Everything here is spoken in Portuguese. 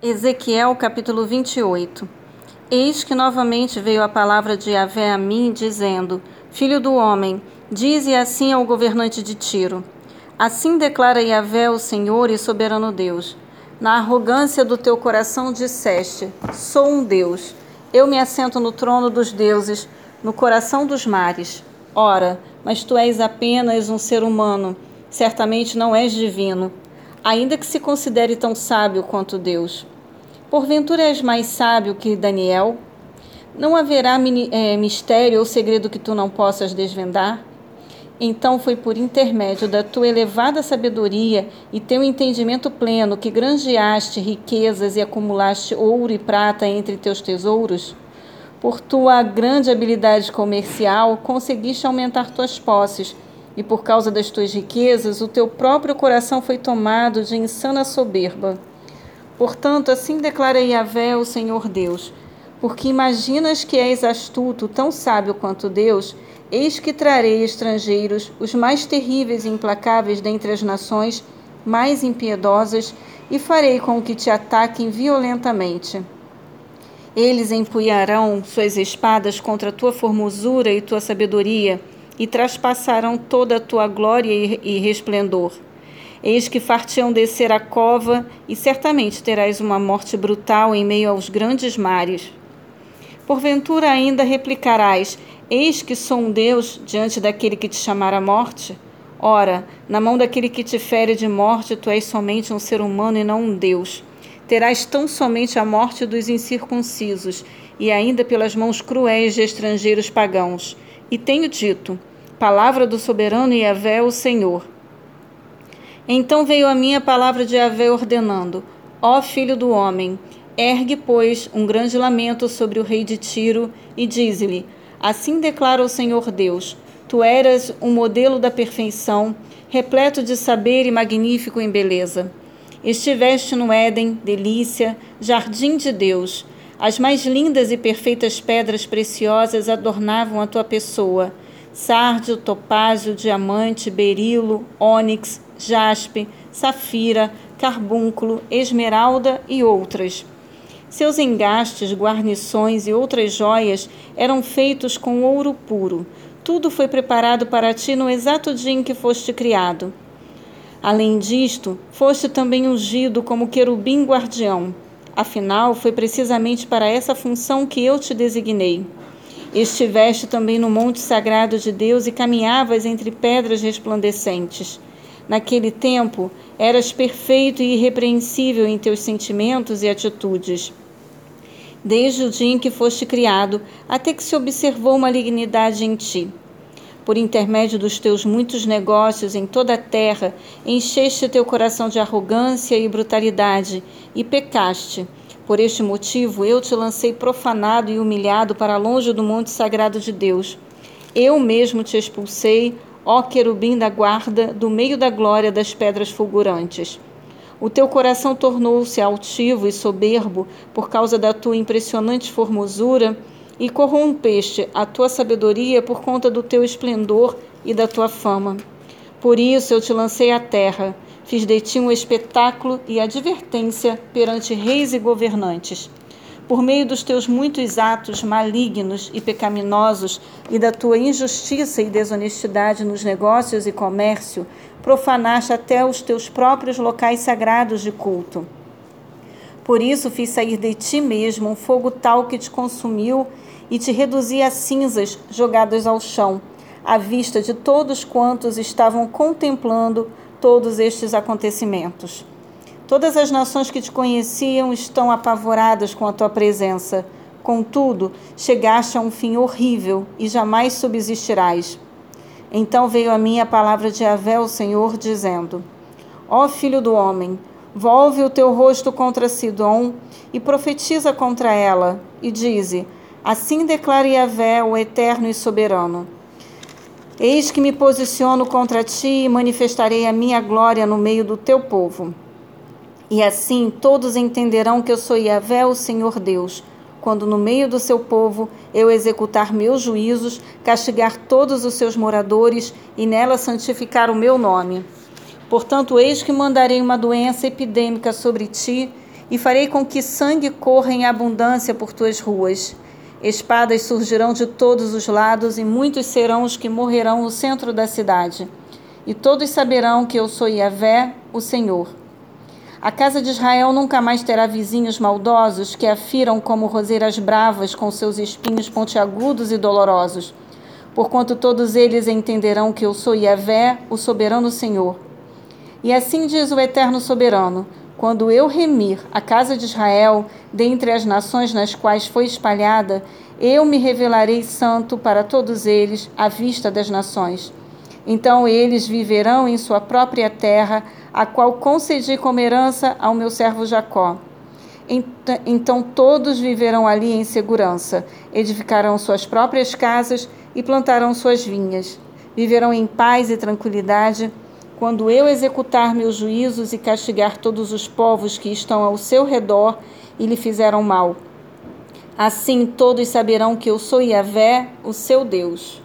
Ezequiel capítulo 28 Eis que novamente veio a palavra de Yahvé a mim, dizendo: Filho do homem, dize assim ao governante de Tiro: Assim declara Yahvé, o Senhor e soberano Deus. Na arrogância do teu coração disseste: Sou um Deus. Eu me assento no trono dos deuses, no coração dos mares. Ora, mas tu és apenas um ser humano, certamente não és divino ainda que se considere tão sábio quanto Deus. Porventura és mais sábio que Daniel? Não haverá é, mistério ou segredo que tu não possas desvendar? Então foi por intermédio da tua elevada sabedoria e teu entendimento pleno que granjeaste riquezas e acumulaste ouro e prata entre teus tesouros? Por tua grande habilidade comercial, conseguiste aumentar tuas posses e por causa das tuas riquezas, o teu próprio coração foi tomado de insana soberba. Portanto, assim declara Yahvé, o Senhor Deus: porque imaginas que és astuto, tão sábio quanto Deus, eis que trarei estrangeiros, os mais terríveis e implacáveis dentre as nações, mais impiedosas, e farei com que te ataquem violentamente. Eles empunharão suas espadas contra a tua formosura e tua sabedoria, e traspassarão toda a tua glória e resplendor. Eis que fartião descer a cova, e certamente terás uma morte brutal em meio aos grandes mares. Porventura ainda replicarás: Eis que sou um Deus diante daquele que te chamar morte? Ora, na mão daquele que te fere de morte, tu és somente um ser humano e não um Deus. Terás tão somente a morte dos incircuncisos, e ainda pelas mãos cruéis de estrangeiros pagãos. E tenho dito: Palavra do soberano Yahvé, o Senhor. Então veio a minha palavra de Yahvé ordenando: Ó filho do homem, ergue, pois, um grande lamento sobre o rei de Tiro e dize-lhe: Assim declara o Senhor Deus: Tu eras um modelo da perfeição, repleto de saber e magnífico em beleza. Estiveste no Éden, delícia, jardim de Deus. As mais lindas e perfeitas pedras preciosas adornavam a tua pessoa sárdio, topázio, diamante, berilo, ônix, jaspe, safira, carbúnculo, esmeralda e outras. Seus engastes, guarnições e outras joias eram feitos com ouro puro. Tudo foi preparado para ti no exato dia em que foste criado. Além disto, foste também ungido como querubim guardião. Afinal, foi precisamente para essa função que eu te designei. Estiveste também no monte sagrado de Deus e caminhavas entre pedras resplandecentes. Naquele tempo, eras perfeito e irrepreensível em teus sentimentos e atitudes. Desde o dia em que foste criado, até que se observou malignidade em ti. Por intermédio dos teus muitos negócios em toda a terra, encheste teu coração de arrogância e brutalidade, e pecaste por este motivo, eu te lancei profanado e humilhado para longe do monte sagrado de Deus. Eu mesmo te expulsei, ó querubim da guarda, do meio da glória das pedras fulgurantes. O teu coração tornou-se altivo e soberbo por causa da tua impressionante formosura, e corrompeste a tua sabedoria por conta do teu esplendor e da tua fama. Por isso eu te lancei à terra Fiz de ti um espetáculo e advertência perante reis e governantes. Por meio dos teus muitos atos malignos e pecaminosos e da tua injustiça e desonestidade nos negócios e comércio, profanaste até os teus próprios locais sagrados de culto. Por isso fiz sair de ti mesmo um fogo tal que te consumiu e te reduzi a cinzas jogadas ao chão, à vista de todos quantos estavam contemplando todos estes acontecimentos. Todas as nações que te conheciam estão apavoradas com a tua presença. Contudo, chegaste a um fim horrível e jamais subsistirás. Então veio a mim a palavra de Avé, o Senhor, dizendo: Ó filho do homem, volve o teu rosto contra Sidom e profetiza contra ela, e dize: Assim declara Yahvé, o eterno e soberano. Eis que me posiciono contra ti e manifestarei a minha glória no meio do teu povo. E assim todos entenderão que eu sou Yahvé, o Senhor Deus, quando no meio do seu povo eu executar meus juízos, castigar todos os seus moradores e nela santificar o meu nome. Portanto, eis que mandarei uma doença epidêmica sobre ti e farei com que sangue corra em abundância por tuas ruas. Espadas surgirão de todos os lados, e muitos serão os que morrerão no centro da cidade. E todos saberão que eu sou Yahvé, o Senhor. A casa de Israel nunca mais terá vizinhos maldosos que afiram como roseiras bravas com seus espinhos pontiagudos e dolorosos, porquanto todos eles entenderão que eu sou Yahvé, o soberano Senhor. E assim diz o eterno soberano: quando eu remir a casa de Israel dentre as nações nas quais foi espalhada, eu me revelarei santo para todos eles à vista das nações. Então eles viverão em sua própria terra, a qual concedi como herança ao meu servo Jacó. Então todos viverão ali em segurança, edificarão suas próprias casas e plantarão suas vinhas. Viverão em paz e tranquilidade quando eu executar meus juízos e castigar todos os povos que estão ao seu redor e lhe fizeram mal. Assim todos saberão que eu sou Yahvé, o seu Deus.